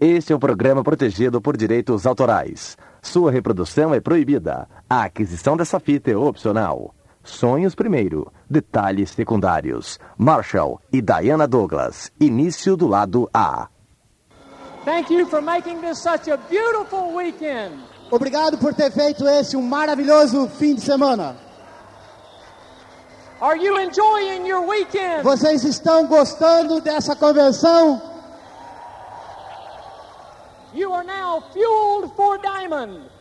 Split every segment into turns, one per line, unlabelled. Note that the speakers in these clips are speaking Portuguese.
Este é um programa protegido por direitos autorais. Sua reprodução é proibida. A aquisição dessa fita é opcional. Sonhos primeiro, detalhes secundários. Marshall e Diana Douglas. Início do lado A.
Thank you for making this such a beautiful weekend.
Obrigado por ter feito esse um maravilhoso fim de semana.
Are you enjoying your weekend?
Vocês estão gostando dessa convenção?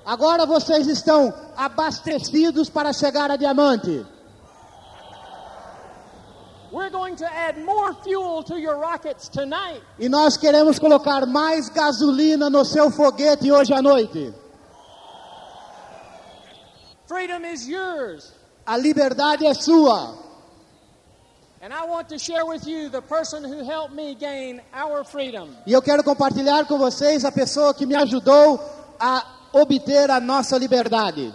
Agora vocês estão abastecidos para chegar a diamante.
We're going to add more fuel to your rockets tonight.
E nós queremos colocar mais gasolina no seu foguete hoje à noite.
Freedom is yours.
A liberdade é sua. E eu quero compartilhar com vocês a pessoa que me ajudou a obter a nossa liberdade.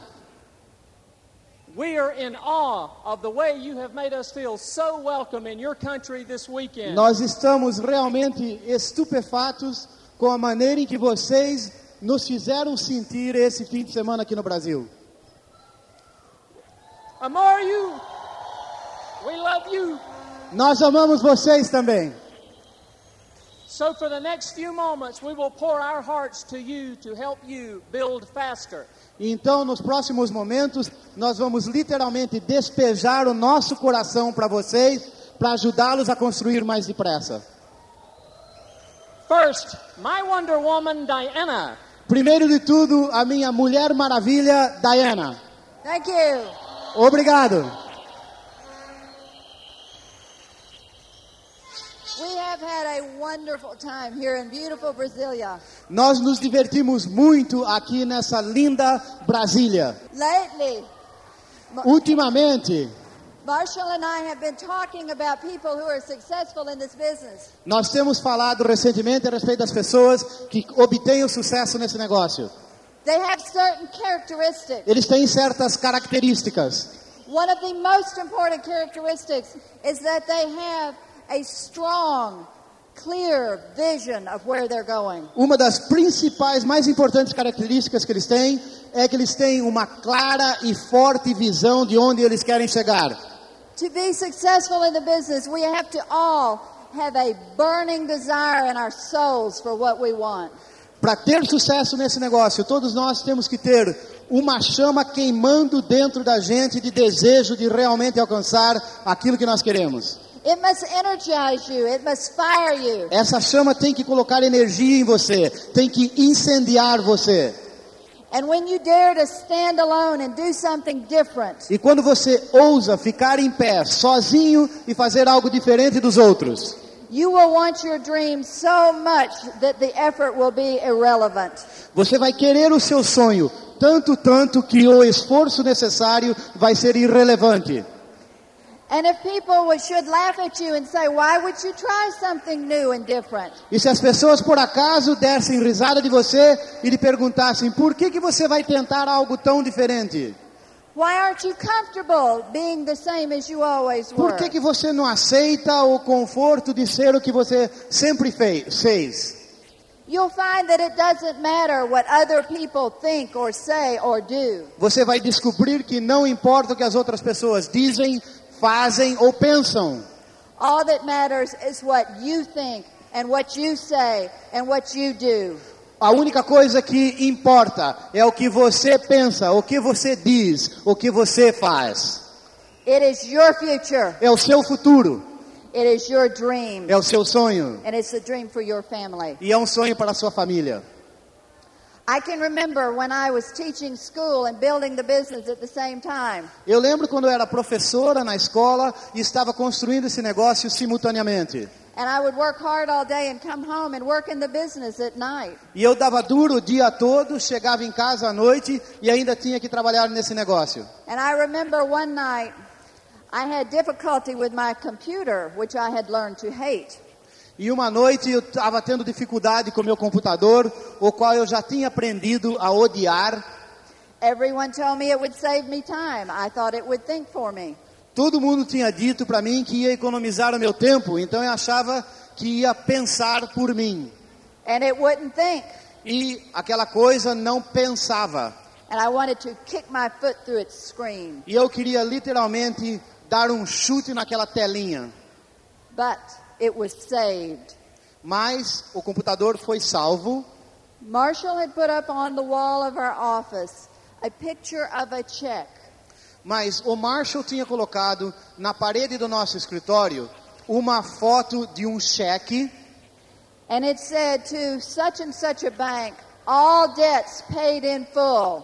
We are in awe of the way you have made us feel so welcome in your country this weekend.
Nós estamos realmente estupefatos com a maneira em que vocês nos fizeram sentir esse fim de semana aqui no Brasil.
Amar you. We love you.
Nós amamos vocês também.
So for the next few moments, we will pour our hearts to you to help you build faster.
Então, nos próximos momentos, nós vamos literalmente despejar o nosso coração para vocês, para ajudá-los a construir mais depressa.
First, my Wonder Woman Diana.
Primeiro de tudo, a minha Mulher Maravilha, Diana.
Thank you.
Obrigado.
We have had a wonderful time here in beautiful Brasilia.
Nós nos divertimos muito aqui nessa linda Brasília.
Lately,
Ultimamente,
Marshall and I have been talking about people who are successful in this business.
nós temos falado recentemente a respeito das pessoas que obtêm o sucesso nesse negócio.
They have certain characteristics.
Eles têm certas características.
One of the most important characteristics is that they have a strong, clear vision of where they're going.
Uma das principais, mais importantes características que eles têm é que eles têm uma clara e forte visão de onde eles querem chegar.
To be successful in the business, we have to all have a burning desire in our souls for what we want.
Para ter sucesso nesse negócio, todos nós temos que ter uma chama queimando dentro da gente de desejo de realmente alcançar aquilo que nós queremos.
It must energize you. It must fire you.
Essa chama tem que colocar energia em você, tem que incendiar você.
And when you dare to stand alone and do something different,
E quando você ousa ficar em pé, sozinho e fazer algo diferente dos outros,
you will want your dream so much that the effort will be irrelevant.
você vai querer o seu sonho tanto, tanto que o esforço necessário vai ser irrelevante. E se as pessoas por acaso dessem risada de você e lhe perguntassem por que, que você vai tentar algo tão diferente?
Why aren't you comfortable being the same as you always were?
Por que, que você não aceita o conforto de ser o que você sempre fez? fez?
You'll find that it doesn't matter what other people think or say or do.
Você vai descobrir que não importa o que as outras pessoas dizem, fazem ou pensam.
All that matters is what you think and what you say and what you do.
A única coisa que importa é o que você pensa, o que você diz, o que você faz.
It is your future.
É o seu futuro,
It is your dream.
é o seu sonho
And it's a dream for your family.
e é um sonho para a sua família. Eu lembro quando eu era professora na escola e estava construindo esse negócio simultaneamente.
And I would work hard all day and come home and work in the business at night.
E eu dava duro o dia todo, chegava em casa à noite e ainda tinha que trabalhar nesse negócio.
And I remember one night I had difficulty with my computer, which I had learned to hate.
E uma noite eu estava tendo dificuldade com meu computador, o qual eu já tinha aprendido a odiar.
Everyone told me it would save me time. I thought it would think for me.
Todo mundo tinha dito para mim que ia economizar o meu tempo, então eu achava que ia pensar por mim.
And it wouldn't think.
E aquela coisa não pensava.
And I wanted to kick my foot through its screen.
E eu queria literalmente dar um chute naquela telinha.
But it was saved.
Mas o computador foi salvo.
Marshall had put up on the wall of our office a picture of a check.
Mas o Marshall tinha colocado na parede do nosso escritório uma foto de um cheque
And it said to such and such a bank, all debts paid in full.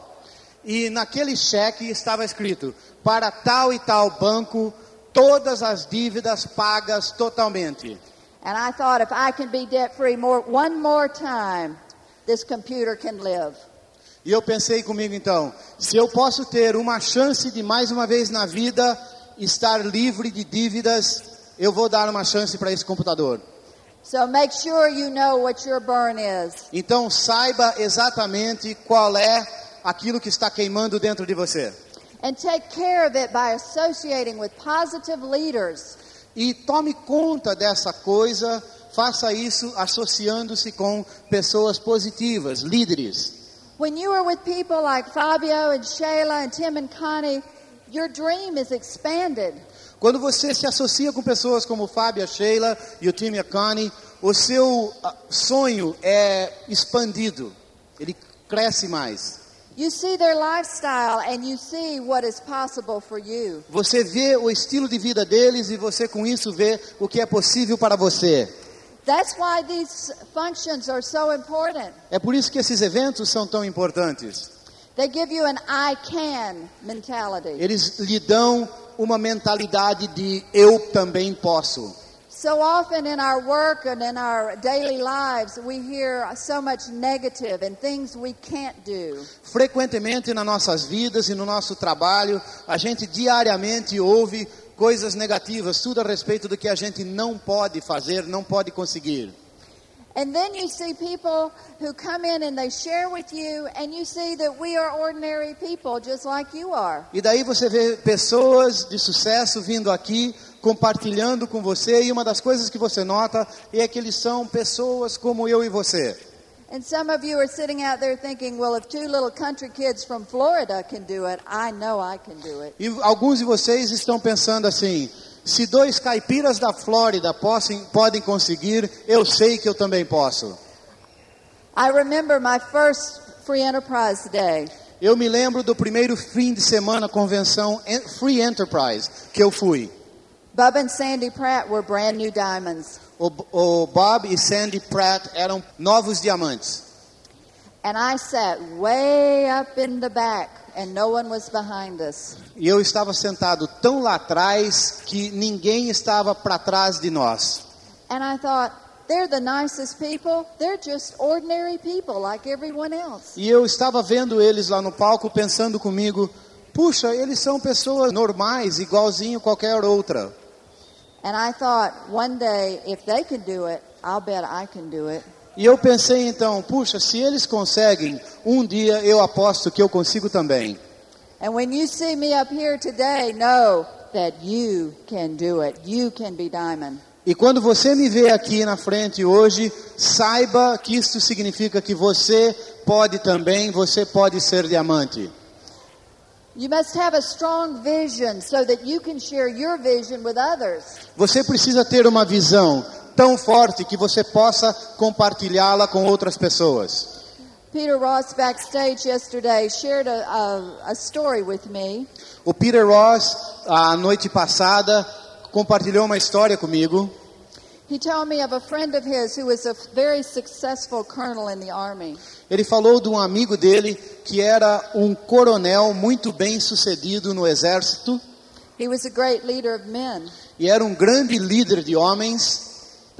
e naquele cheque estava escrito para tal e tal banco todas as dívidas pagas totalmente.
And I thought if I can be debt free more one more time, this computer can live.
E eu pensei comigo então, se eu posso ter uma chance de mais uma vez na vida estar livre de dívidas, eu vou dar uma chance para esse computador.
So make sure you know what your burn is.
Então saiba exatamente qual é aquilo que está queimando dentro de você.
And take care of it by associating with positive leaders.
E tome conta dessa coisa, faça isso associando-se com pessoas positivas, líderes.
When you are with people like Fabio and Shayla and Tim and Connie, your dream is expanded.
Quando você se associa com pessoas como Fábio, Sheila e o Tim e a Connie, o seu ah, sonho é expandido, ele cresce mais.
You see their lifestyle and you see what is possible for you.
Você vê o estilo de vida deles e você com isso vê o que é possível para você.
That's why these functions are so important.
É por isso que esses eventos são tão importantes.
They give you an I can mentality.
Eles lhe dão uma mentalidade de eu também posso.
So often in our work and in our daily lives, we hear so much negative and things we can't do.
Frequentemente nas nossas vidas e no nosso trabalho, a gente diariamente ouve coisas negativas, tudo a respeito do que a gente não pode fazer, não pode conseguir.
And then you see people who come in and they share with you, and you see that we are ordinary people just like you are.
E daí você vê pessoas de sucesso vindo aqui, compartilhando com você, e uma das coisas que você nota é que eles são pessoas como eu e você.
And some of you are sitting out there thinking, well, if two little country kids from Florida can do it, I know I can do it.
E alguns de vocês estão pensando assim: se dois caipiras da Flórida possam, podem conseguir, eu sei que eu também posso.
I remember my first Free Enterprise Day.
Eu me lembro do primeiro fim de semana convenção en- Free Enterprise que eu fui.
Bub and Sandy Pratt were brand new diamonds.
O, o Bob e Sandy Pratt eram novos diamantes.
And I sat way up in the back, and no one was behind us.
E eu estava sentado tão lá atrás que ninguém estava para trás de nós.
And I thought, they're the nicest people. They're just ordinary people like everyone else.
E eu estava vendo eles lá no palco pensando comigo, puxa, eles são pessoas normais, igualzinho qualquer outra.
And I thought, one day, if they can do it, I'll bet I can do it.
E eu pensei então, puxa, se eles conseguem, um dia eu aposto que eu consigo também.
And when you see me up here today, know that you can do it. You can be diamond.
E quando você me vê aqui na frente hoje, saiba que isso significa que você pode também, você pode ser diamante.
You must have a strong vision so that you can share your vision with others.
Você precisa ter uma visão tão forte que você possa compartilhá-la com outras pessoas.
Peter Ross backstage yesterday shared a, a, a story with me.
O Peter Ross, a noite passada, compartilhou uma história comigo.
He told me of a friend of his who was a very successful colonel in the army.
Ele falou de um amigo dele que era um coronel muito bem sucedido no exército
He was a great leader of men,
e era um grande líder de homens,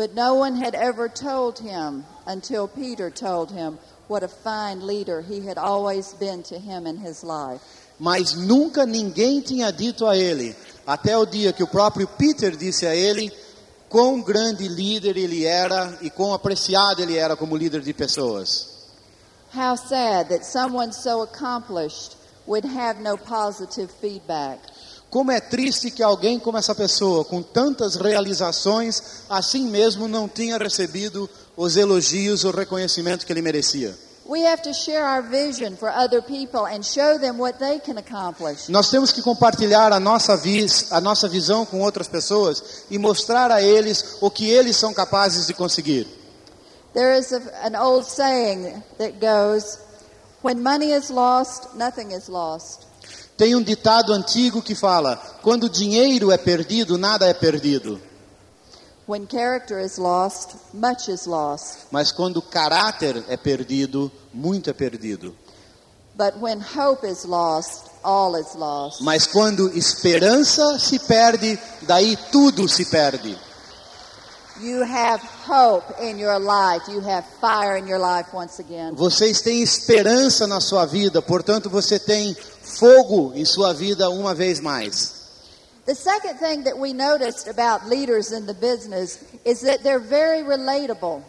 but no one had ever told him until Peter told him what a fine leader he had always been to him in his life.
mas nunca ninguém tinha dito a ele, até o dia que o próprio Peter disse a ele quão grande líder ele era e quão apreciado ele era como líder de pessoas.
How sad that someone so accomplished would have no positive feedback.
Como é triste que alguém como essa pessoa, com tantas realizações, assim mesmo não tinha recebido os elogios, o reconhecimento que ele merecia. Nós temos que compartilhar a nossa, vis, a nossa visão com outras pessoas e mostrar a eles o que eles são capazes de conseguir.
There is a, an old saying that goes, when money is lost, nothing is lost.
Tem um ditado antigo que fala: quando dinheiro é perdido, nada é perdido.
When character is lost, much is lost.
Mas quando caráter é perdido, muito é perdido.
But when hope is lost, all is lost.
Mas quando esperança se perde, daí tudo se perde. Vocês têm esperança na sua vida, portanto você tem fogo em sua vida uma vez mais.
The second thing that we noticed about leaders in the business is that they're very relatable.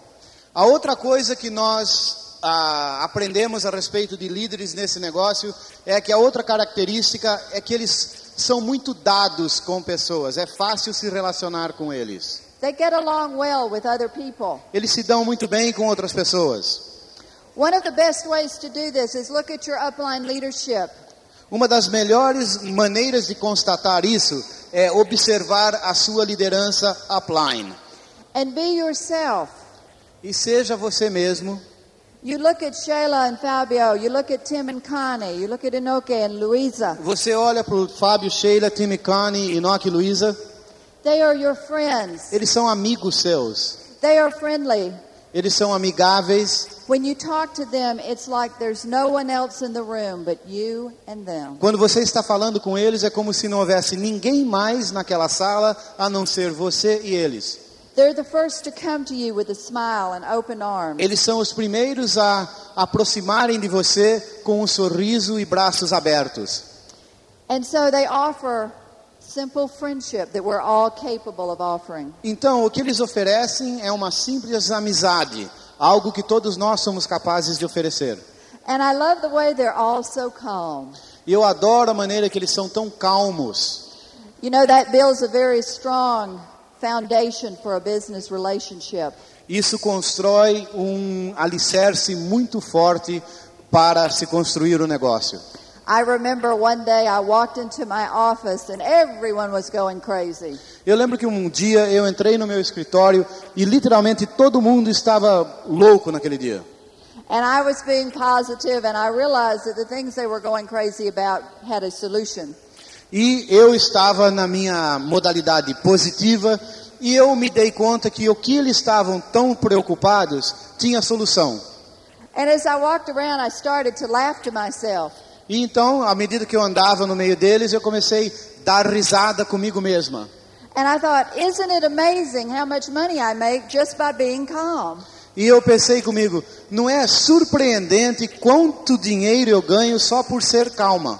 A outra coisa que nós ah, aprendemos a respeito de líderes nesse negócio é que a outra característica é que eles são muito dados com pessoas, é fácil se relacionar com eles.
They get along well with other people.
Eles se dão muito bem com outras pessoas.
One of the best ways to do this is look at your upline leadership.
Uma das melhores maneiras de constatar isso é observar a sua liderança upline.
And be yourself.
E seja você mesmo.
You look at Shayla and Fabio, you look at Tim and Connie, you look at Inoke and Luisa.
Você olha para o Fábio, Sheila, Tim Connie, Enoque e Luísa.
They are your friends.
Eles são amigos seus.
They are friendly.
Eles são amigáveis.
When you talk to them, it's like there's no one else in the room but you and them.
Quando você está falando com eles, é como se não houvesse ninguém mais naquela sala a não ser você e eles.
They're the first to come to you with a smile and open arms.
Eles são os primeiros a aproximarem de você com um sorriso e braços abertos.
And so they offer
Então, o que eles oferecem é uma simples amizade, algo que todos nós somos capazes de oferecer.
And I love the way they're all so calm.
E eu adoro a maneira que eles são tão calmos.
You know, that builds a very strong foundation for a business relationship.
Isso constrói um alicerce muito forte para se construir o negócio.
I remember one day I walked into my office and everyone was going crazy.
Eu lembro que um dia eu entrei no meu escritório e literalmente todo mundo estava louco naquele dia.
And I was being positive and I realized that the things they were going crazy about had a solution.
E eu estava na minha modalidade positiva e eu me dei conta que o que eles estavam tão preocupados tinha solução.
And as I walked around, I started to laugh to myself.
E então, à medida que eu andava no meio deles, eu comecei a dar risada comigo mesma.
And I thought, isn't it amazing how much money I make just by being calm?
E eu pensei comigo, não é surpreendente quanto dinheiro eu ganho só por ser calma?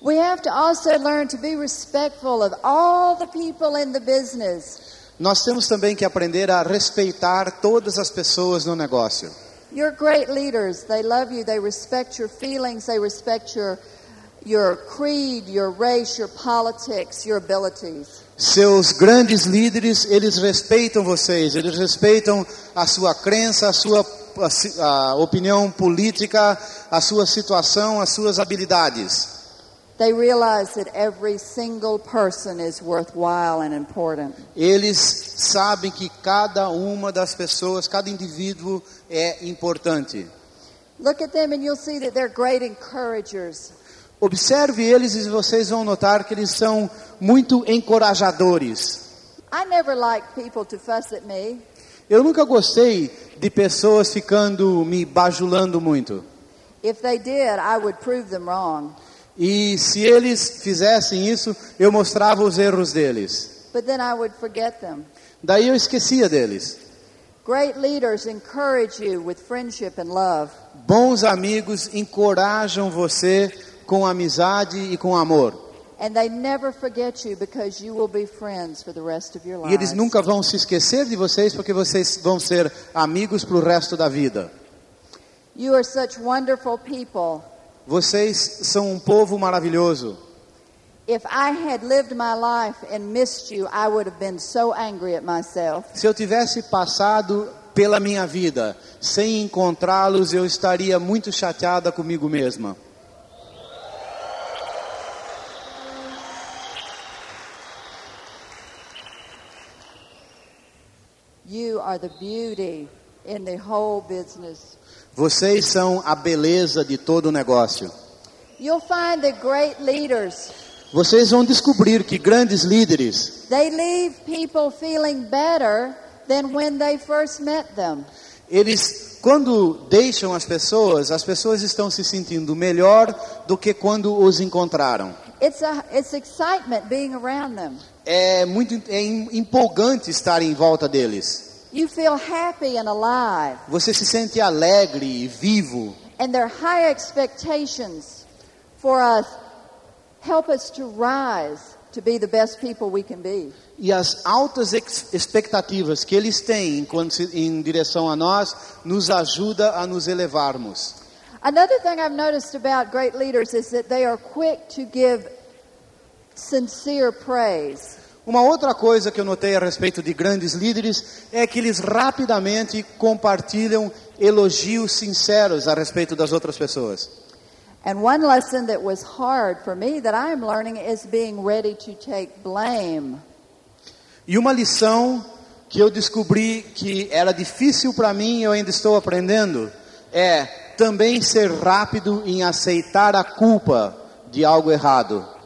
We have to also learn to be respectful of all the people in the business.
Nós temos também que aprender a respeitar todas as pessoas no negócio.
You're great leaders. They love you. They respect your feelings. They respect your your creed, your race, your politics, your abilities.
Seus grandes líderes, eles respeitam vocês, eles respeitam a sua crença, a sua a a opinião política, a sua situação, as suas habilidades. Eles sabem que cada uma das pessoas, cada indivíduo é importante.
Look at them and you'll see that they're great encouragers.
Observe eles e vocês vão notar que eles são muito encorajadores.
I never liked people to fuss at me.
Eu nunca gostei de pessoas ficando me bajulando muito.
If they did, I would prove them wrong.
E se eles fizessem isso, eu mostrava os erros deles.
But then I would forget them.
Daí eu esquecia deles.
Great leaders encourage you with friendship and love.
Bons amigos encorajam você com amizade e com amor. E eles nunca vão se esquecer de vocês porque vocês vão ser amigos para o resto da vida.
You are such wonderful people.
Vocês são um povo maravilhoso.
If I had lived my life and missed you, I would have been so angry at myself.
Se eu tivesse passado pela minha vida sem encontrá-los, eu estaria muito chateada comigo mesma.
You are the beauty in the whole business.
Vocês são a beleza de todo o negócio.
You'll find that great leaders,
Vocês vão descobrir que grandes líderes,
they leave people feeling better than when they first met them.
eles quando deixam as pessoas, as pessoas estão se sentindo melhor do que quando os encontraram.
It's a it's excitement being around them.
É muito é em- empolgante estar em volta deles.
You feel happy and alive,
Você se sente alegre e vivo.
and their high expectations for us help us to rise to be the best people we can be.
E as altas ex- expectativas que eles têm em direção a nós nos ajuda a nos elevarmos.
Another thing I've noticed about great leaders is that they are quick to give sincere praise.
Uma outra coisa que eu notei a respeito de grandes líderes é que eles rapidamente compartilham elogios sinceros a respeito das outras pessoas.
And one lesson that was hard for me that I am learning is being ready to take blame.
E uma lição que eu descobri que era difícil para mim e eu ainda estou aprendendo é também ser rápido em aceitar a culpa de algo errado.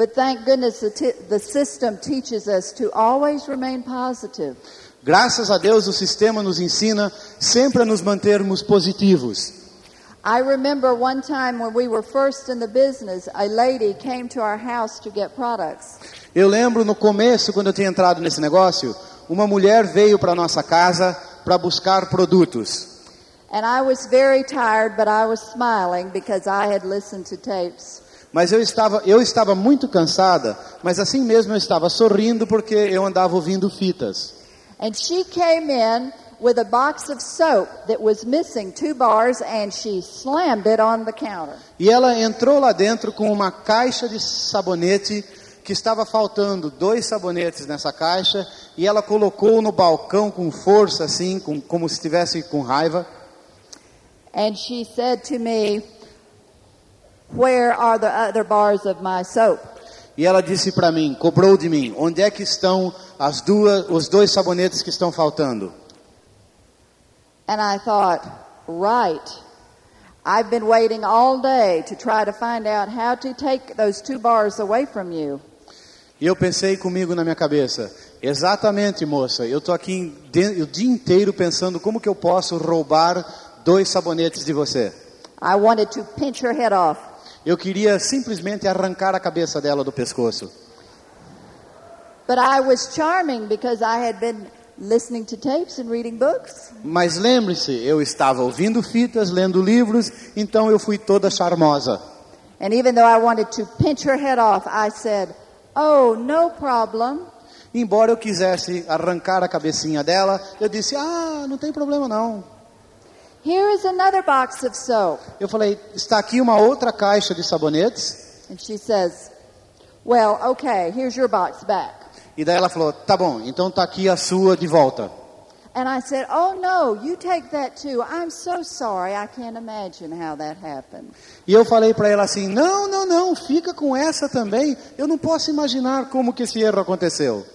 But thank goodness the, the system teaches us to always remain positive.
Graças a Deus o sistema nos ensina sempre a nos mantermos positivos.
I remember one time when we were first in the business, a lady came to our house to get products.
Eu lembro no começo, quando eu tinha entrado nesse negócio, uma mulher veio para nossa casa para buscar produtos.
And I was very tired, but I was smiling because I had listened to tapes.
Mas eu estava, eu estava muito cansada, mas assim mesmo eu estava sorrindo porque eu andava ouvindo fitas.
And she came in with a box of soap that was missing two bars and she slammed it on the counter.
E ela entrou lá dentro com uma caixa de sabonete que estava faltando dois sabonetes nessa caixa e ela colocou no balcão com força assim, com, como se estivesse com raiva.
And she said to me, Where are the other bars of my soap?
E ela disse para mim, cobrou de mim, onde é que estão as duas, os dois sabonetes que estão faltando?
And I thought, Right. I've been waiting all day to try to find out how to take those two bars away from you.
E eu pensei comigo na minha cabeça, exatamente, moça, eu estou aqui de- o dia inteiro pensando como que eu posso roubar dois sabonetes de você.
I wanted to pinch her head off.
Eu queria simplesmente arrancar a cabeça dela do pescoço.
But I was charming because I had been listening to tapes and reading books.
Mas lembre-se, eu estava ouvindo fitas, lendo livros, então eu fui toda charmosa.
And even though I wanted to pinch her head off, I said, Oh, no problem.
Embora eu quisesse arrancar a cabecinha dela, eu disse: Ah, não tem problema não.
Here is another box of soap.
Eu falei: Está aqui uma outra caixa de sabonetes.
And she says, Well, okay, here's your box back.
E daí ela falou: Tá bom, então está aqui a sua de volta.
And I said, Oh, no, you take that too. I'm so sorry. I can't imagine how that happened.
E eu falei para ela assim: Não, não, não, fica com essa também. Eu não posso imaginar como que esse erro aconteceu.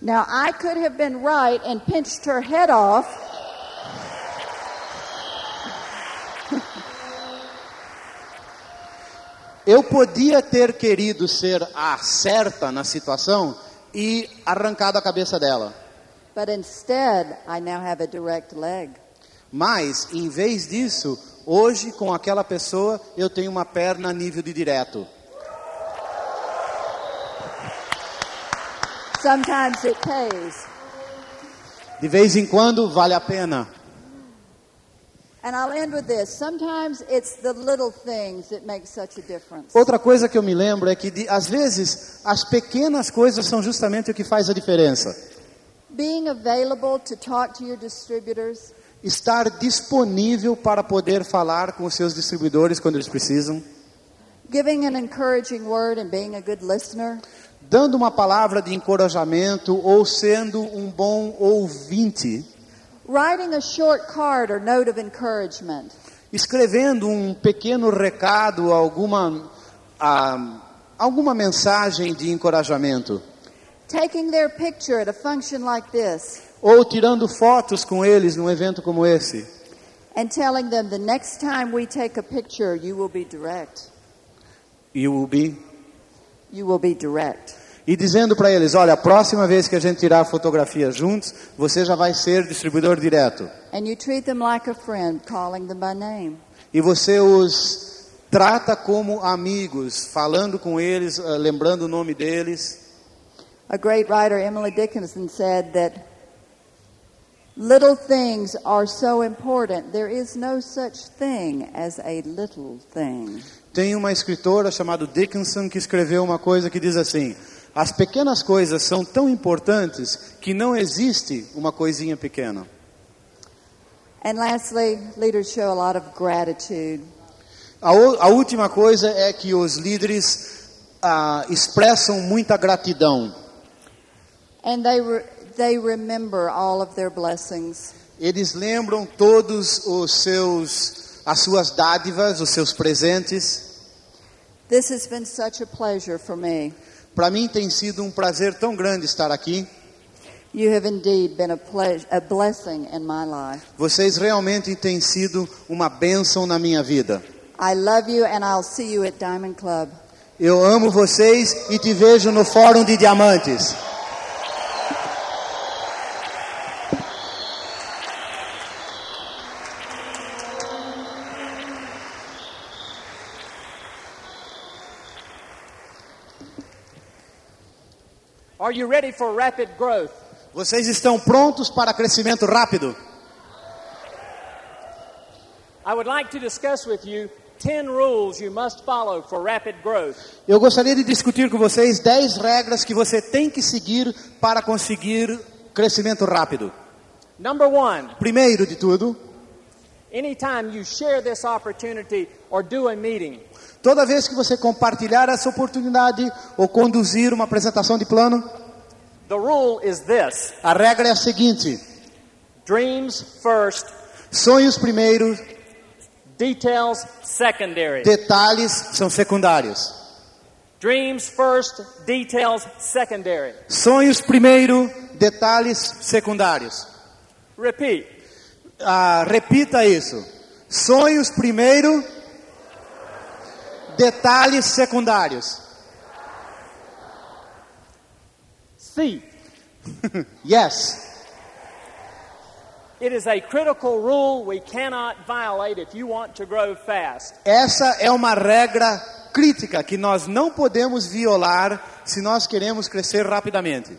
Now, I could have been right and pinched her head off.
Eu podia ter querido ser a certa na situação e arrancado a cabeça dela.
But instead, I now have a direct leg.
Mas, em vez disso, hoje com aquela pessoa eu tenho uma perna a nível de direto.
Sometimes it pays.
De vez em quando vale a pena. Outra coisa que eu me lembro é que às vezes as pequenas coisas são justamente o que faz a diferença.
Being available to talk to your distributors,
Estar disponível para poder falar com os seus distribuidores quando eles precisam.
giving an encouraging word and being a good listener,
dando uma palavra de encorajamento ou sendo um bom ouvinte,
writing a short card or note of encouragement,
escrevendo um pequeno recado, alguma, ah, alguma mensagem de encorajamento,
taking their picture at a function like this,
ou tirando fotos com eles num evento como esse,
and telling them the next time we take a picture, you will be direct.
e will be
You will be direct.
E dizendo para eles: olha, a próxima vez que a gente tirar fotografia juntos, você já vai ser distribuidor direto.
And you treat them like a friend, calling them by name.
E você os trata como amigos, falando com eles, ah, lembrando o nome deles.
A great writer, Emily Dickinson, said that little things are so important. There is no such thing as a little thing.
Tem uma escritora chamada Dickinson que escreveu uma coisa que diz assim: as pequenas coisas são tão importantes que não existe uma coisinha pequena.
And lastly, leaders show a lot of gratitude.
A, a última coisa é que os líderes ah, expressam muita gratidão.
And they, re- they remember all of their blessings.
Eles lembram todos os seus, as suas dádivas, os seus presentes.
This has been such a pleasure for me.
Para mim tem sido um prazer tão grande estar aqui.
You have indeed been a, pleas- a blessing in my life.
Vocês realmente têm sido uma bênção na minha vida.
I love you, and I'll see you at Diamond Club.
Eu amo vocês e te vejo no Fórum de Diamantes.
Are you ready for rapid growth?
Vocês estão prontos para crescimento rápido?
I would like to discuss with you 10 rules you must follow for rapid growth.
Eu gostaria de discutir com vocês 10 regras que você tem que seguir para conseguir crescimento rápido.
Number one,
Primeiro de tudo,
anytime you share this opportunity or do a meeting,
toda vez que você compartilhar essa oportunidade ou conduzir uma apresentação de plano,
the rule is this
a regra é a seguinte:
dreams first,
sonhos primeiro,
details secondary.
detalhes são secundários.
Dreams first, details secondary.
Sonhos primeiro, detalhes secundários.
Repeat.
Ah, repita isso. Sonhos primeiro, detalhes secundários.
C.
Yes.
It is a critical rule we cannot violate if you want to grow fast.
Essa é uma regra crítica que nós não podemos violar se nós queremos crescer rapidamente.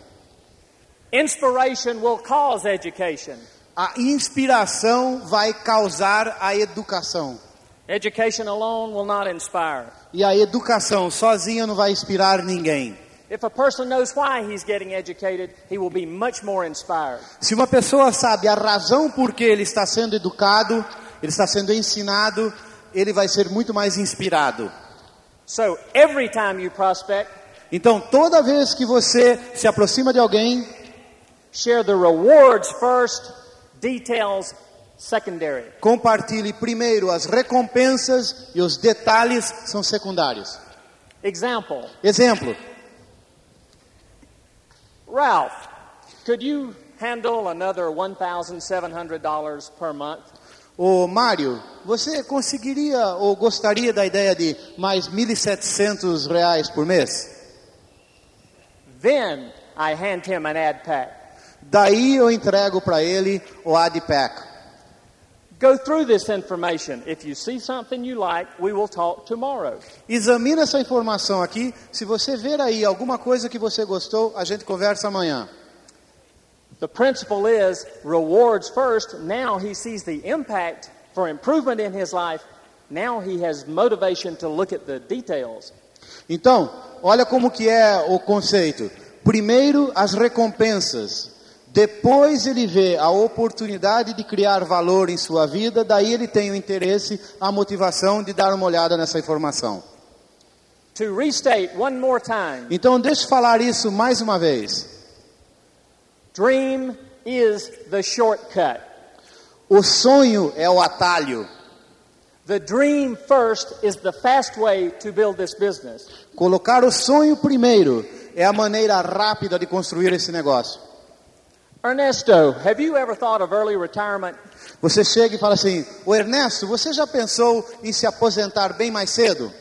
Inspiration will cause education.
A inspiração vai causar a educação.
Education alone will not inspire.
E a educação sozinha não vai inspirar ninguém.
If a person knows why he's getting educated, he will be much more inspired.
Se uma pessoa sabe a razão por que ele está sendo educado, ele está sendo ensinado, ele vai ser muito mais inspirado.
So every time you prospect,
Então, toda vez que você se aproxima de alguém,
share the rewards first, details secondary.
compartilhe primeiro as recompensas e os detalhes são secundários.
Example
Exemplo:
Ralph, could you handle another $1,700 per month?
Ô Mário, você conseguiria ou gostaria da ideia de mais 1.700 reais por mês?
Then I hand him an ad pack.
Daí eu entrego para ele o AdPack.
Go through this information. If you see something you like, we will talk tomorrow.
Examina essa informação aqui. Se você ver aí alguma coisa que você gostou, a gente conversa amanhã.
The principle is rewards first. Now he sees the impact for improvement in his life. Now he has motivation to look at the details.
Então, olha como que é o conceito. Primeiro as recompensas, depois ele vê a oportunidade de criar valor em sua vida, daí ele tem o interesse, a motivação de dar uma olhada nessa informação.
To restate one more time,
Então deixa eu falar isso mais uma vez.
dream is the shortcut.
O sonho é o atalho.
The dream first is the fast way to build this business.
Colocar o sonho primeiro é a maneira rápida de construir esse negócio.
Ernesto, have you ever thought of early retirement?
Você chega e fala assim: "O Ernesto, você já pensou em se aposentar bem mais cedo?"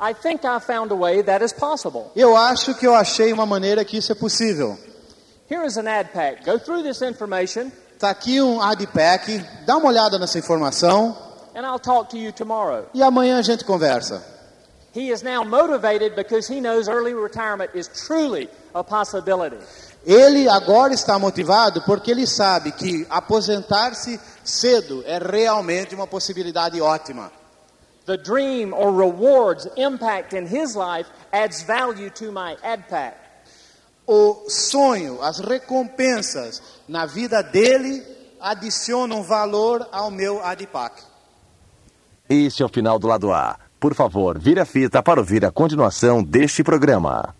I think I found a way that is possible.
Eu acho que eu achei uma maneira que isso é possível.
Here is an ad pack. Go through this information,
Tá aqui um AdPack, dá uma olhada nessa informação
and I'll talk to you tomorrow.
e amanhã a gente conversa.
He is now motivated because he knows early retirement is truly a possibility.
Ele agora está motivado porque ele sabe que aposentar-se cedo é realmente uma possibilidade ótima.
The dream or rewards impact in his life adds value to my ad pack.
O sonho, as recompensas na vida dele adicionam valor ao meu ADPAC.
Este é o final do lado A. Por favor, vire a fita para ouvir a continuação deste programa.